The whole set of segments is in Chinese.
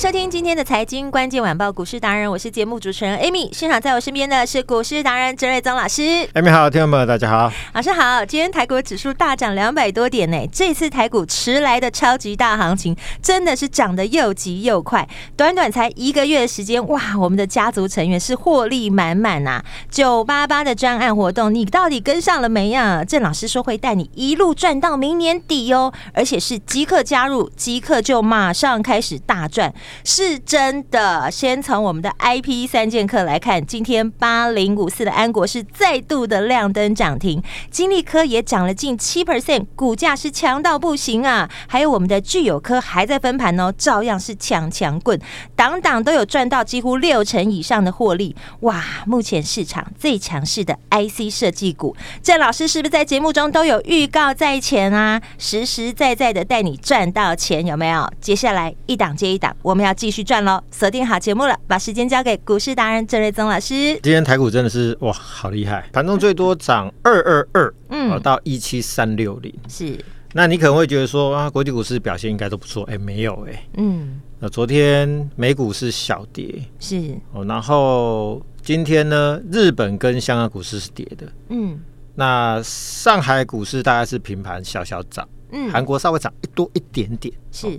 收听今天的财经关键晚报股市达人，我是节目主持人 Amy。现场在我身边的是股市达人郑瑞宗老师。Amy 好，听众朋友大家好，老师好。今天台股指数大涨两百多点呢，这次台股迟来的超级大行情真的是涨得又急又快，短短才一个月的时间，哇，我们的家族成员是获利满满呐。九八八的专案活动，你到底跟上了没呀？郑老师说会带你一路赚到明年底哦，而且是即刻加入，即刻就马上开始大赚。是真的。先从我们的 IP 三剑客来看，今天八零五四的安国是再度的亮灯涨停，金利科也涨了近七 percent，股价是强到不行啊。还有我们的聚友科还在分盘哦，照样是强强棍，档档都有赚到几乎六成以上的获利。哇，目前市场最强势的 IC 设计股，郑老师是不是在节目中都有预告在前啊？实实在在的带你赚到钱，有没有？接下来一档接一档，我们。我们要继续赚喽！锁定好节目了，把时间交给股市达人郑瑞宗老师。今天台股真的是哇，好厉害！盘中最多涨二二二，嗯，到一七三六零。是，那你可能会觉得说啊，国际股市表现应该都不错。哎，没有哎，嗯，那昨天美股是小跌，是哦，然后今天呢，日本跟香港股市是跌的，嗯，那上海股市大概是平盘小小涨，嗯，韩国稍微涨一多一点点，是。哦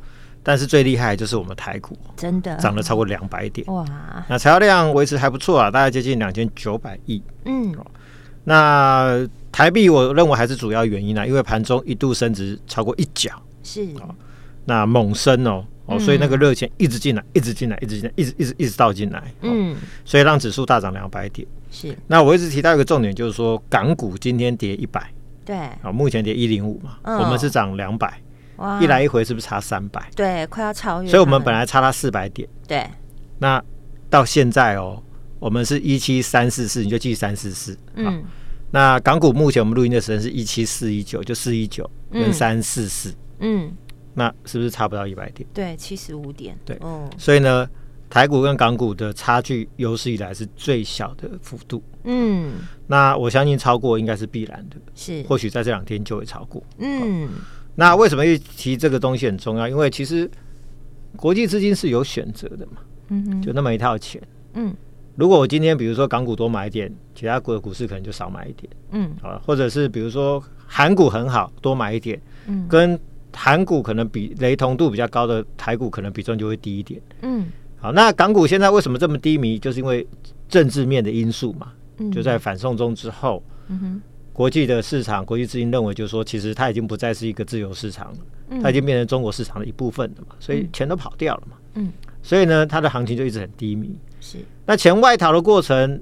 但是最厉害就是我们台股，真的？涨了超过两百点。哇！那材料量维持还不错啊，大概接近两千九百亿。嗯，那台币我认为还是主要原因啊，因为盘中一度升值超过一角，是。哦。那猛升哦。哦，所以那个热钱一直进来，一直进来，一直进来，一直一直一直倒进来，嗯，所以让指数大涨两百点。是，那我一直提到一个重点，就是说港股今天跌一百，对。啊，目前跌一零五嘛，我们是涨两百。一来一回是不是差三百？对，快要超越。所以我们本来差他四百点。对。那到现在哦，我们是一七三四四，你就记三四四。嗯。那港股目前我们录音的时间是一七四一九，就四一九跟三四四。嗯。那是不是差不到一百点？对，七十五点。对。哦。所以呢，台股跟港股的差距有史以来是最小的幅度。嗯。那我相信超过应该是必然的。是。或许在这两天就会超过。嗯。那为什么一提这个东西很重要？因为其实国际资金是有选择的嘛，嗯哼，就那么一套钱，嗯，如果我今天比如说港股多买一点，其他股的股市可能就少买一点，嗯，啊，或者是比如说韩股很好，多买一点，嗯，跟韩股可能比雷同度比较高的台股可能比重就会低一点，嗯，好，那港股现在为什么这么低迷？就是因为政治面的因素嘛，嗯，就在反送中之后，嗯哼。国际的市场，国际资金认为，就是说，其实它已经不再是一个自由市场了，它已经变成中国市场的一部分了嘛，所以钱都跑掉了嘛，嗯，所以呢，它的行情就一直很低迷。是，那钱外逃的过程，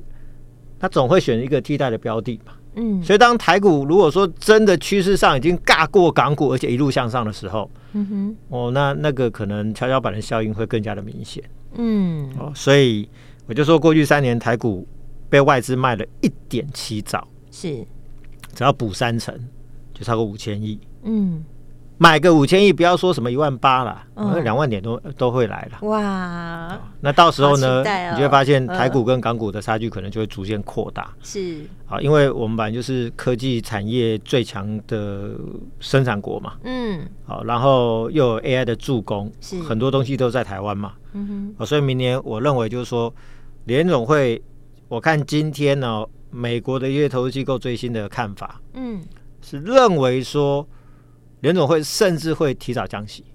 它总会选一个替代的标的嘛，嗯，所以当台股如果说真的趋势上已经尬过港股，而且一路向上的时候，嗯哼，哦，那那个可能跷跷板的效应会更加的明显，嗯，哦，所以我就说，过去三年台股被外资卖了一点七兆，是。只要补三成，就超过五千亿。嗯，买个五千亿，不要说什么一万八了，两、嗯、万点都都会来了。哇！那到时候呢，哦、你就会发现台股跟港股的差距可能就会逐渐扩大。是啊，因为我们本来就是科技产业最强的生产国嘛。嗯。好，然后又有 AI 的助攻，是很多东西都在台湾嘛。嗯哼。所以明年我认为就是说，联总会，我看今天呢。美国的一些投资机构最新的看法，嗯，是认为说联总会甚至会提早降息，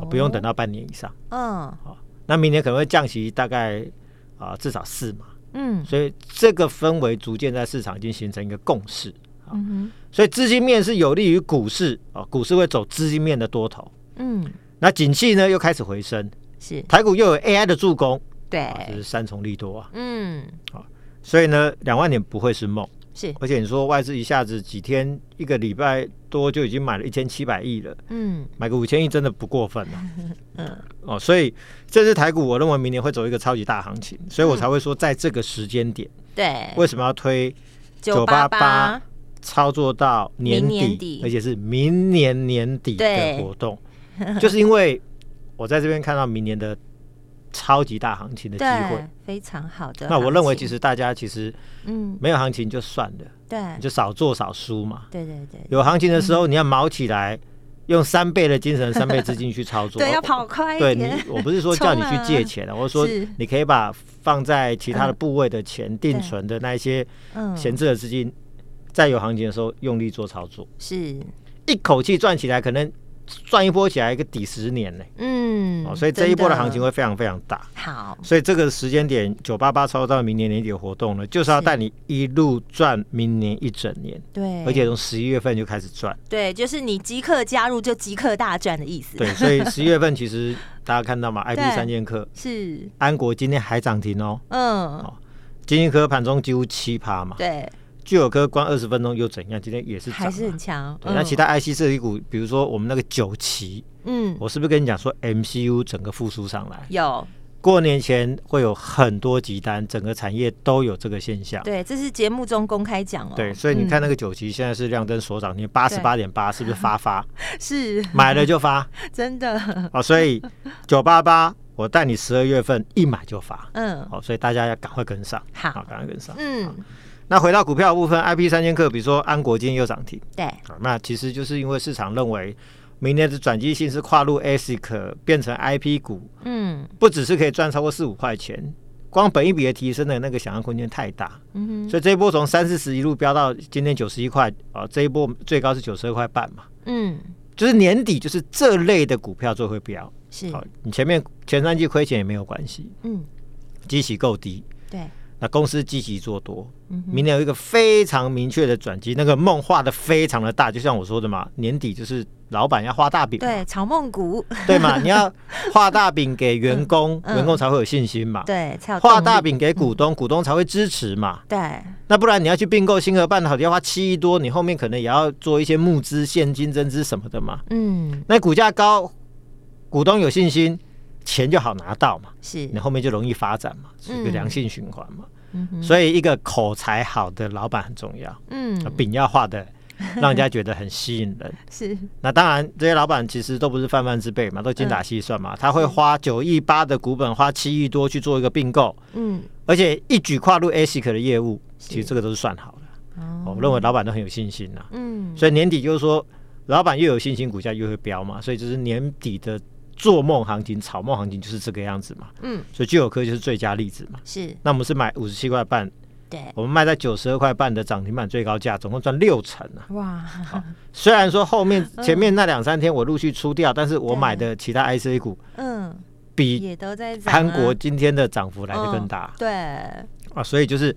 哦、不用等到半年以上，嗯，好，那明年可能会降息大概啊、呃、至少四嘛，嗯，所以这个氛围逐渐在市场已经形成一个共识，嗯哼，所以资金面是有利于股市啊，股市会走资金面的多头，嗯，那景气呢又开始回升，是。台股又有 AI 的助攻。对，这是三重利多啊。嗯，好，所以呢，两万点不会是梦。是，而且你说外资一下子几天一个礼拜多就已经买了一千七百亿了，嗯，买个五千亿真的不过分了，嗯，哦，所以这支台股，我认为明年会走一个超级大行情，所以我才会说在这个时间点，对，为什么要推九八八操作到年底，而且是明年年底的活动，就是因为我在这边看到明年的。超级大行情的机会，非常好的。那我认为，其实大家其实，嗯，没有行情就算了，对，你就少做少输嘛。对对对。有行情的时候，你要卯起来，用三倍的精神、三倍资金去操作。对，要跑快一点。对你，我不是说叫你去借钱的，我是说你可以把放在其他的部位的钱、定存的那一些闲置的资金，在有行情的时候用力做操作，是一口气赚起来，可能。赚一波起来一个抵十年呢，嗯，哦，所以这一波的行情会非常非常大。好，所以这个时间点九八八操作到明年年底的活动呢，就是要带你一路赚明年一整年。对，而且从十一月份就开始赚。对，就是你即刻加入就即刻大赚的意思。对，所以十一月份其实大家看到嘛，IP 三剑客是安国今天还涨停哦。嗯，哦，晶心科盘中几乎七趴嘛。对。聚友科关二十分钟又怎样？今天也是还是很强。对，那其他 IC 设计股，比如说我们那个九旗，嗯，我是不是跟你讲说 MCU 整个复苏上来？有。过年前会有很多急单，整个产业都有这个现象。对，这是节目中公开讲哦。对，所以你看那个九旗现在是亮灯所涨，你八十八点八是不是发发？是。买了就发，真的。哦，所以九八八，我带你十二月份一买就发。嗯。好，所以大家要赶快跟上。好，赶快跟上。嗯。那回到股票的部分，IP 三千克，比如说安国今天又涨停，对，那其实就是因为市场认为明年的转机性是跨入 ASIC 变成 IP 股，嗯，不只是可以赚超过四五块钱，光本一比的提升的那个想象空间太大，嗯哼，所以这一波从三四十一路飙到今天九十一块，啊，这一波最高是九十二块半嘛，嗯，就是年底就是这类的股票最会飙，是，好，你前面前三季亏钱也没有关系，嗯，基期够低，对。那公司积极做多，明年有一个非常明确的转机，那个梦画的非常的大，就像我说的嘛，年底就是老板要画大饼，对，炒梦股，对嘛，你要画大饼给员工，员工才会有信心嘛，对，画大饼给股东，股东才会支持嘛，对，那不然你要去并购星河半导体要花七亿多，你后面可能也要做一些募资、现金增资什么的嘛，嗯，那股价高，股东有信心。钱就好拿到嘛，是你后面就容易发展嘛，是一个良性循环嘛。嗯，所以一个口才好的老板很重要。嗯，饼要画的 让人家觉得很吸引人。是，那当然这些老板其实都不是泛泛之辈嘛，都精打细算嘛。他会花九亿八的股本，花七亿多去做一个并购。嗯，而且一举跨入 ASIC 的业务，其实这个都是算好的。哦我认为老板都很有信心呐。嗯，所以年底就是说，老板越有信心，股价越会飙嘛。所以就是年底的。做梦行情、炒梦行情就是这个样子嘛。嗯，所以聚友科就是最佳例子嘛。是。那我们是买五十七块半，对，我们卖在九十二块半的涨停板最高价，总共赚六成啊。哇！好，虽然说后面 前面那两三天我陆续出掉，但是我买的其他 IC 股，嗯，比也都在韩国今天的涨幅来得更大。对。啊，所以就是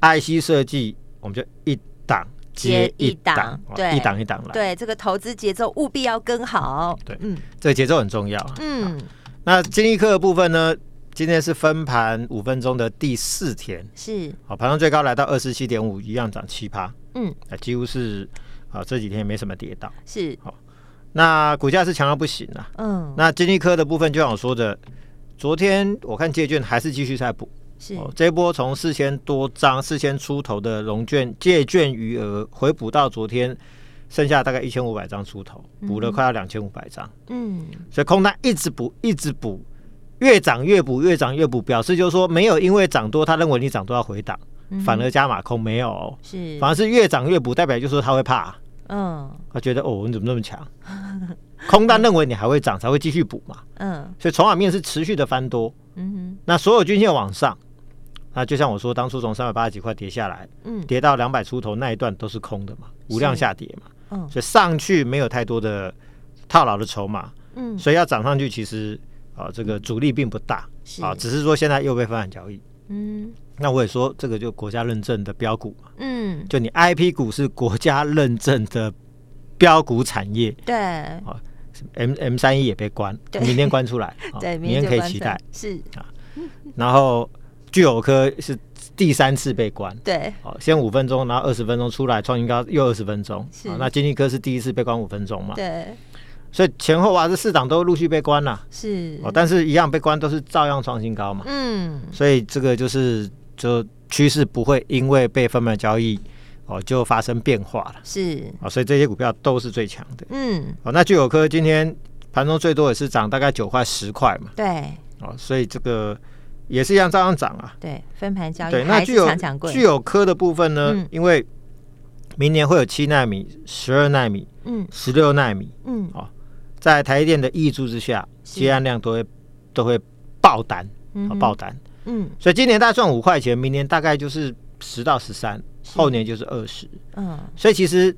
IC 设计，我们就一档。接一档，对，一档一档来。对，这个投资节奏务必要跟好。对，嗯，这个节奏很重要。嗯，那晶心科的部分呢？今天是分盘五分钟的第四天，是好，盘中最高来到二十七点五，一样涨七趴。嗯，那几乎是啊，这几天也没什么跌倒。是好，那股价是强到不行了。嗯，那晶心科的部分，就像我说的，昨天我看借券还是继续在补。哦，这波从四千多张、四千出头的融券借券余额回补到昨天，剩下大概一千五百张出头，补了快要两千五百张。嗯，所以空单一直补，一直补，越涨越补，越涨越补，表示就是说没有因为涨多，他认为你涨多要回档，反而加码空没有，是反而是越涨越补，代表就是说他会怕，嗯，他觉得哦，你怎么那么强？空单认为你还会涨，才会继续补嘛。嗯，所以筹码面是持续的翻多。嗯哼，那所有均线往上。那就像我说，当初从三百八十几块跌下来，嗯，跌到两百出头那一段都是空的嘛，无量下跌嘛，嗯，所以上去没有太多的套牢的筹码，嗯，所以要涨上去，其实啊，这个阻力并不大，啊，只是说现在又被分散交易，嗯，那我也说这个就国家认证的标股嘛，嗯，就你 IP 股是国家认证的标股产业，对，啊，M M 三一也被关，明天关出来，对，明天可以期待，是。啊。然后聚友科是第三次被关，对，哦，先五分钟，然后二十分钟出来，创新高又二十分钟，啊，那经济科是第一次被关五分钟嘛，对，所以前后啊，这四档都陆续被关了，是，哦，但是一样被关都是照样创新高嘛，嗯，所以这个就是就趋势不会因为被分盘交易。哦，就发生变化了，是。啊，所以这些股票都是最强的，嗯，哦，那聚友科今天盘中最多也是涨大概九块十块嘛，对，哦，所以这个也是一样照样涨啊，对，分盘交易，对，那具有具有科的部分呢，嗯、因为明年会有七纳米、十二纳米、嗯，十六纳米，嗯，哦，在台积电的挹注之下，接案量都会都会爆单，嗯，爆单，嗯，所以今年大概赚五块钱，明年大概就是十到十三。后年就是二十，嗯，所以其实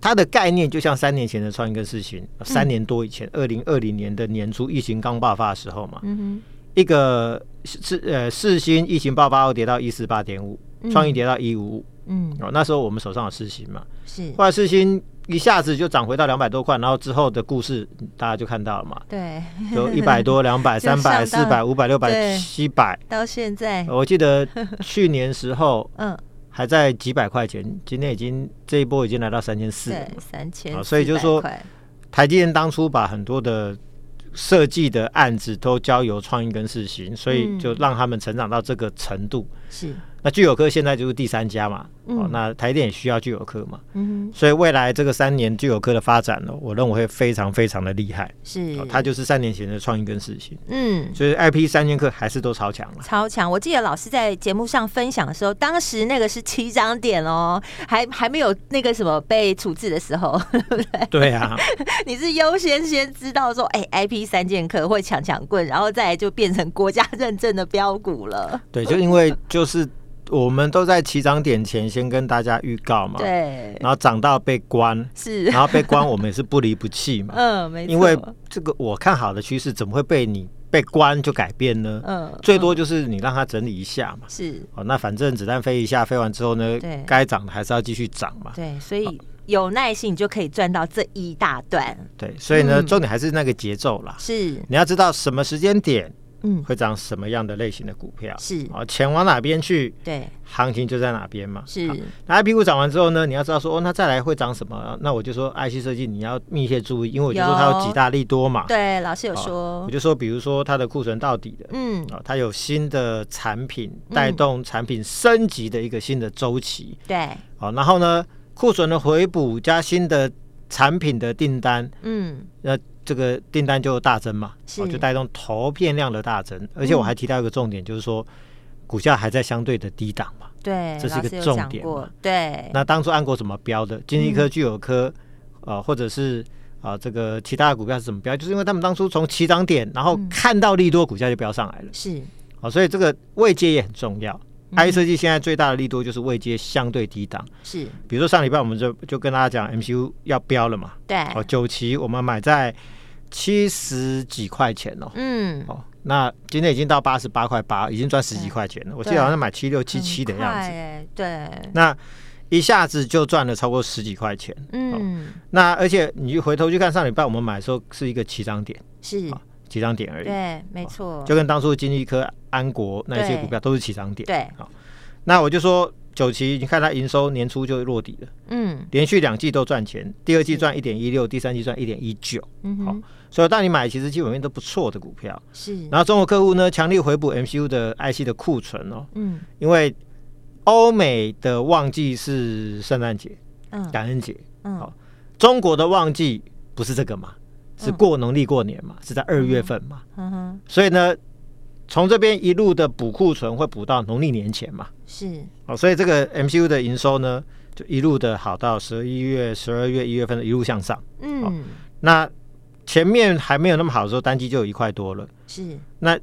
它的概念就像三年前的创一个事情，三年多以前，二零二零年的年初疫情刚爆发的时候嘛，嗯哼，一个是呃四星疫情爆发后跌到一四八点五，创意跌到一五五，嗯，哦，那时候我们手上有四星嘛，是，后来四星一下子就涨回到两百多块，然后之后的故事大家就看到了嘛，对，有一百多、两百、三百、四百、五百、六百、七百，到现在，我记得去年时候，嗯。还在几百块钱，今天已经这一波已经来到三千四了，三千，所以就是说，台积电当初把很多的设计的案子都交由创意跟世行，所以就让他们成长到这个程度。是。那聚友科现在就是第三家嘛，嗯、哦，那台电也需要聚友科嘛，嗯，所以未来这个三年聚友科的发展呢，我认为会非常非常的厉害，是，它、哦、就是三年前的创意跟世芯，嗯，所以 IP 三剑客还是都超强了，超强。我记得老师在节目上分享的时候，当时那个是起涨点哦，还还没有那个什么被处置的时候，对不对？对啊，你是优先先知道说，哎、欸、，IP 三剑客会抢抢棍，然后再来就变成国家认证的标股了。对，就因为就是。我们都在起涨点前先跟大家预告嘛，对，然后涨到被关是，然后被关我们也是不离不弃嘛，嗯，没错，因为这个我看好的趋势怎么会被你被关就改变呢？嗯，最多就是你让它整理一下嘛，是，哦，那反正子弹飞一下，飞完之后呢，对，该涨的还是要继续涨嘛，对，所以有耐心你就可以赚到这一大段，对，所以呢，重点还是那个节奏啦，是，你要知道什么时间点。嗯，会涨什么样的类型的股票？是啊，钱往哪边去？对，行情就在哪边嘛。是，那 IP 股涨完之后呢，你要知道说，哦，那再来会涨什么？那我就说，IC 设计你要密切注意，因为我就说它有几大利多嘛。对，老师有说，我就说，比如说它的库存到底的，嗯，啊，它有新的产品带动产品升级的一个新的周期。对，好，然后呢，库存的回补加新的产品的订单，嗯，那。这个订单就大增嘛，是就带动投片量的大增，而且我还提到一个重点，就是说股价还在相对的低档嘛，对，这是一个重点嘛，对。那当初安国怎么标的？金立科、聚友科呃，或者是啊这个其他的股票是怎么标？就是因为他们当初从起涨点，然后看到利多，股价就飙上来了，是。啊，所以这个位阶也很重要。IC 设计现在最大的力度就是位阶相对低档，是。比如说上礼拜我们就就跟大家讲 MCU 要标了嘛，对。哦，九期我们买在。七十几块钱哦，嗯，哦，那今天已经到八十八块八，已经赚十几块钱了。我记得好像买七六七七的样子，对，那一下子就赚了超过十几块钱，嗯、哦，那而且你回头去看上礼拜我们买的时候是一个起涨点，是、哦、起涨点而已，对，没错、哦，就跟当初金立科、安国那些股票都是起涨点，对，好、哦，那我就说。九期，你看它营收年初就落底了，嗯，连续两季都赚钱，第二季赚一点一六，第三季赚一点一九，嗯哼，好，所以当你买其实基本面都不错的股票，是。然后中国客户呢，强力回补 MCU 的 IC 的库存哦，嗯，因为欧美的旺季是圣诞节，嗯，感恩节，嗯，好，中国的旺季不是这个嘛，是过农历过年嘛，是在二月份嘛，嗯哼，所以呢。从这边一路的补库存，会补到农历年前嘛？是哦，所以这个 MCU 的营收呢，就一路的好到十一月、十二月、一月份的一路向上。嗯、哦，那前面还没有那么好的时候，单机就有一块多了。是，那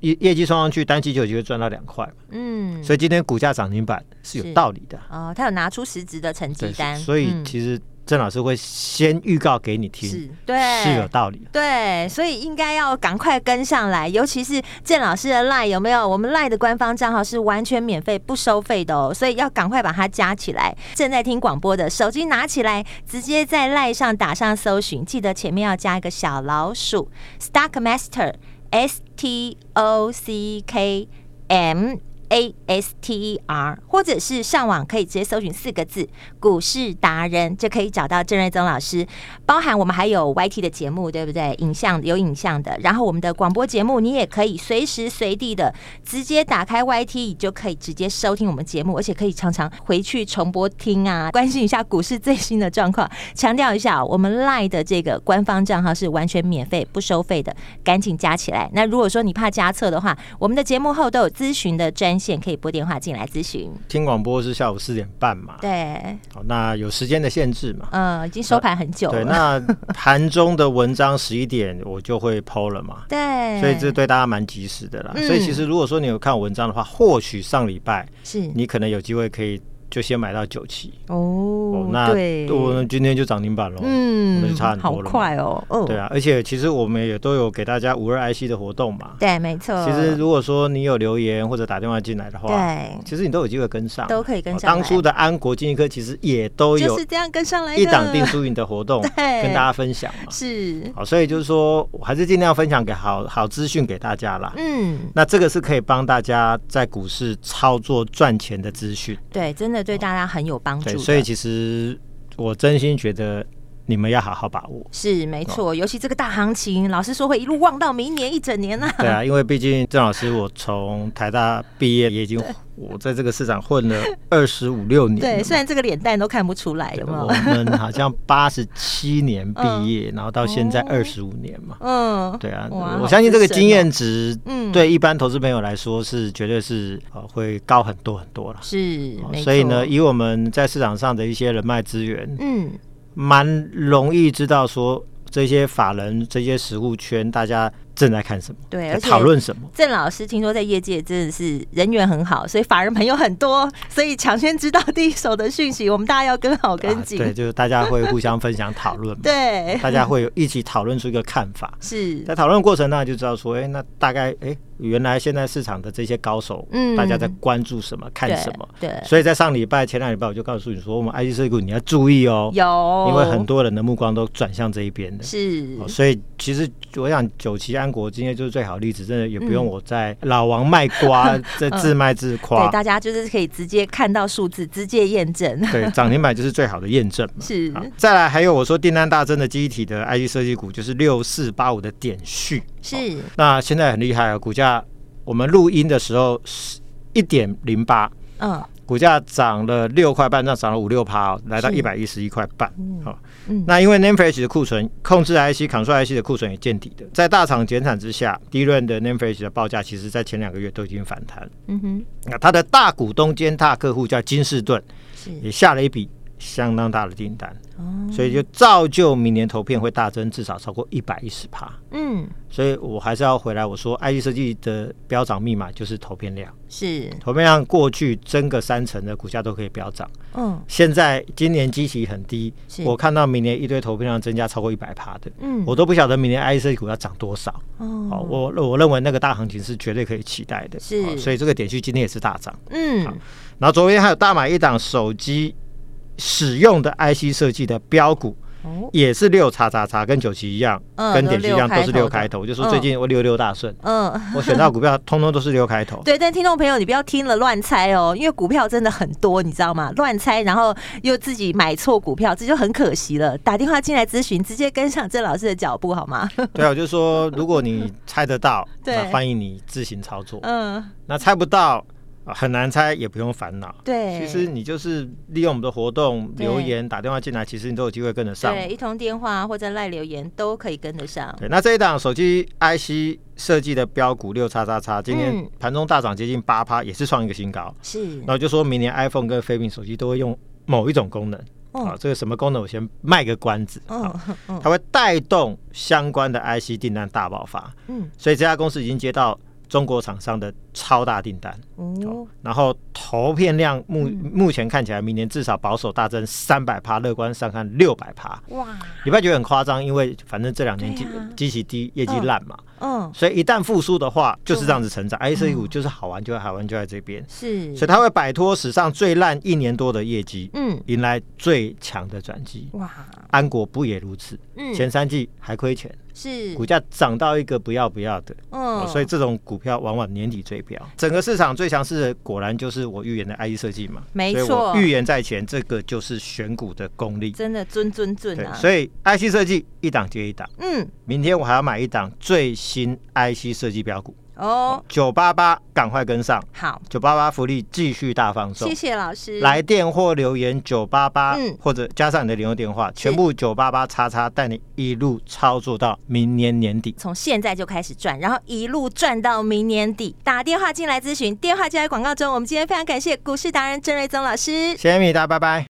业业绩冲上去，单季就有机会赚到两块。嗯，所以今天股价涨停板是有道理的。哦，他有拿出实质的成绩单，所以其实。郑老师会先预告给你听，是对，是有道理。对，所以应该要赶快跟上来，尤其是郑老师的 LINE 有没有？我们 LINE 的官方账号是完全免费、不收费的哦，所以要赶快把它加起来。正在听广播的手机拿起来，直接在 LINE 上打上搜寻，记得前面要加一个小老鼠，Stock Master。S T O C K M。A S T E R，或者是上网可以直接搜寻四个字“股市达人”，就可以找到郑瑞宗老师。包含我们还有 Y T 的节目，对不对？影像有影像的，然后我们的广播节目，你也可以随时随地的直接打开 Y T，你就可以直接收听我们节目，而且可以常常回去重播听啊，关心一下股市最新的状况。强调一下，我们 Line 的这个官方账号是完全免费不收费的，赶紧加起来。那如果说你怕加错的话，我们的节目后都有咨询的专线可以拨电话进来咨询。听广播是下午四点半嘛？对。好，那有时间的限制嘛？嗯，已经收盘很久了。对，那盘中的文章十一点我就会 PO 了嘛？对。所以这对大家蛮及时的啦。嗯、所以其实如果说你有看文章的话，或许上礼拜是你可能有机会可以。就先买到九期哦，哦，那我今天就涨停板了，嗯，那就差很多了，好快哦，哦，对啊，而且其实我们也都有给大家五二 IC 的活动嘛，对，没错。其实如果说你有留言或者打电话进来的话，对，其实你都有机会跟上，都可以跟上。当初的安国、金一科其实也都有就是这样跟上来一档定输赢的活动，跟大家分享嘛，是。好，所以就是说，我还是尽量分享给好好资讯给大家啦。嗯，那这个是可以帮大家在股市操作赚钱的资讯，对，真的对大家很有。帮助，所以其实我真心觉得你们要好好把握。是没错，哦、尤其这个大行情，老师说会一路旺到明年一整年呢、啊。对啊，因为毕竟郑老师，我从台大毕业也已经，我在这个市场混了二十五六年。对，虽然这个脸蛋都看不出来，有没有？我们好像八十七年毕业，嗯、然后到现在二十五年嘛。嗯，对啊，我相信这个经验值，嗯，对一般投资朋友来说是绝对是呃会高很多很多了。是，所以呢，以我们在市场上的一些人脉资源，嗯。蛮容易知道说这些法人、这些食物圈，大家正在看什么？对，讨论什么？郑老师听说在业界真的是人缘很好，所以法人朋友很多，所以抢先知道第一手的讯息，我们大家要跟好跟紧、啊。对，就是大家会互相分享讨论嘛。对，大家会一起讨论出一个看法。是在讨论过程当中就知道说，哎、欸，那大概哎。欸原来现在市场的这些高手，嗯，大家在关注什么，看什么？对，所以在上礼拜、前两礼拜，我就告诉你说，我们 IC 设计股你要注意哦，有，因为很多人的目光都转向这一边的，是。所以其实我想，九旗安国今天就是最好的例子，真的也不用我在老王卖瓜，在自卖自夸。对，大家就是可以直接看到数字，直接验证。对，涨停板就是最好的验证嘛。是。再来，还有我说订单大增的记忆体的 IG 设计股，就是六四八五的点序。是。那现在很厉害啊，股价。我们录音的时候是一点零八，嗯，股价涨了六块半，那涨了五六趴，来到一百一十一块半，好，嗯，那因为 n a m e f r e s h 的库存控制 IC、Control IC 的库存也见底的，在大厂减产之下，DRAM 的 n a m e f r e s h 的报价，其实在前两个月都已经反弹，嗯哼，那它的大股东兼大客户叫金士顿，也下了一笔相当大的订单。所以就造就明年投片会大增，至少超过一百一十趴。嗯，所以我还是要回来，我说 IC 设计的飙涨密码就是投片量。是投片量过去增个三成的股价都可以飙涨。嗯，现在今年基期很低，我看到明年一堆投片量增加超过一百趴的，嗯，我都不晓得明年 IC 设计股要涨多少。哦，好，我我认为那个大行情是绝对可以期待的。是，所以这个点序今天也是大涨。嗯，好，然后昨天还有大买一档手机。使用的 IC 设计的标股，也是六叉叉叉，跟九旗一样，跟点击一样，都是六开头。我就说最近我六六大顺，嗯，我选到股票通通都是六开头。对，但听众朋友，你不要听了乱猜哦，因为股票真的很多，你知道吗？乱猜，然后又自己买错股票，这就很可惜了。打电话进来咨询，直接跟上郑老师的脚步好吗？对啊，我就说如果你猜得到，那欢迎你自行操作。嗯，那猜不到。很难猜，也不用烦恼。对，其实你就是利用我们的活动留言打电话进来，其实你都有机会跟得上。对，一通电话或者赖留言都可以跟得上。对，那这一档手机 IC 设计的标股六叉叉叉，今天盘中大涨接近八趴，也是创一个新高。是，然后就说明年 iPhone 跟飞屏手机都会用某一种功能。好，这个什么功能我先卖个关子。好，它会带动相关的 IC 订单大爆发。嗯，所以这家公司已经接到中国厂商的超大订单哦，然后投片量目目前看起来，明年至少保守大增三百趴，乐观上看六百趴。哇，你不要觉得很夸张，因为反正这两年基基期低，业绩烂嘛。嗯，所以一旦复苏的话，就是这样子成长。IC 股就是好玩，就在好玩就在这边。是，所以它会摆脱史上最烂一年多的业绩，嗯，迎来最强的转机。哇，安国不也如此？嗯，前三季还亏钱。是股价涨到一个不要不要的，嗯，所以这种股票往往年底追飙。整个市场最强势的果然就是我预言的 IC 设计嘛，没错，预言在前，这个就是选股的功力，真的尊尊尊啊！所以 IC 设计一档接一档，嗯，明天我还要买一档最新 IC 设计标股。哦，九八八，赶快跟上！好，九八八福利继续大放送，谢谢老师。来电或留言九八八，嗯，或者加上你的联络电话，全部九八八叉叉，带你一路操作到明年年底。从现在就开始赚，然后一路赚到明年底。打电话进来咨询，电话就在广告中。我们今天非常感谢股市达人郑瑞宗老师，谢谢米达，拜拜。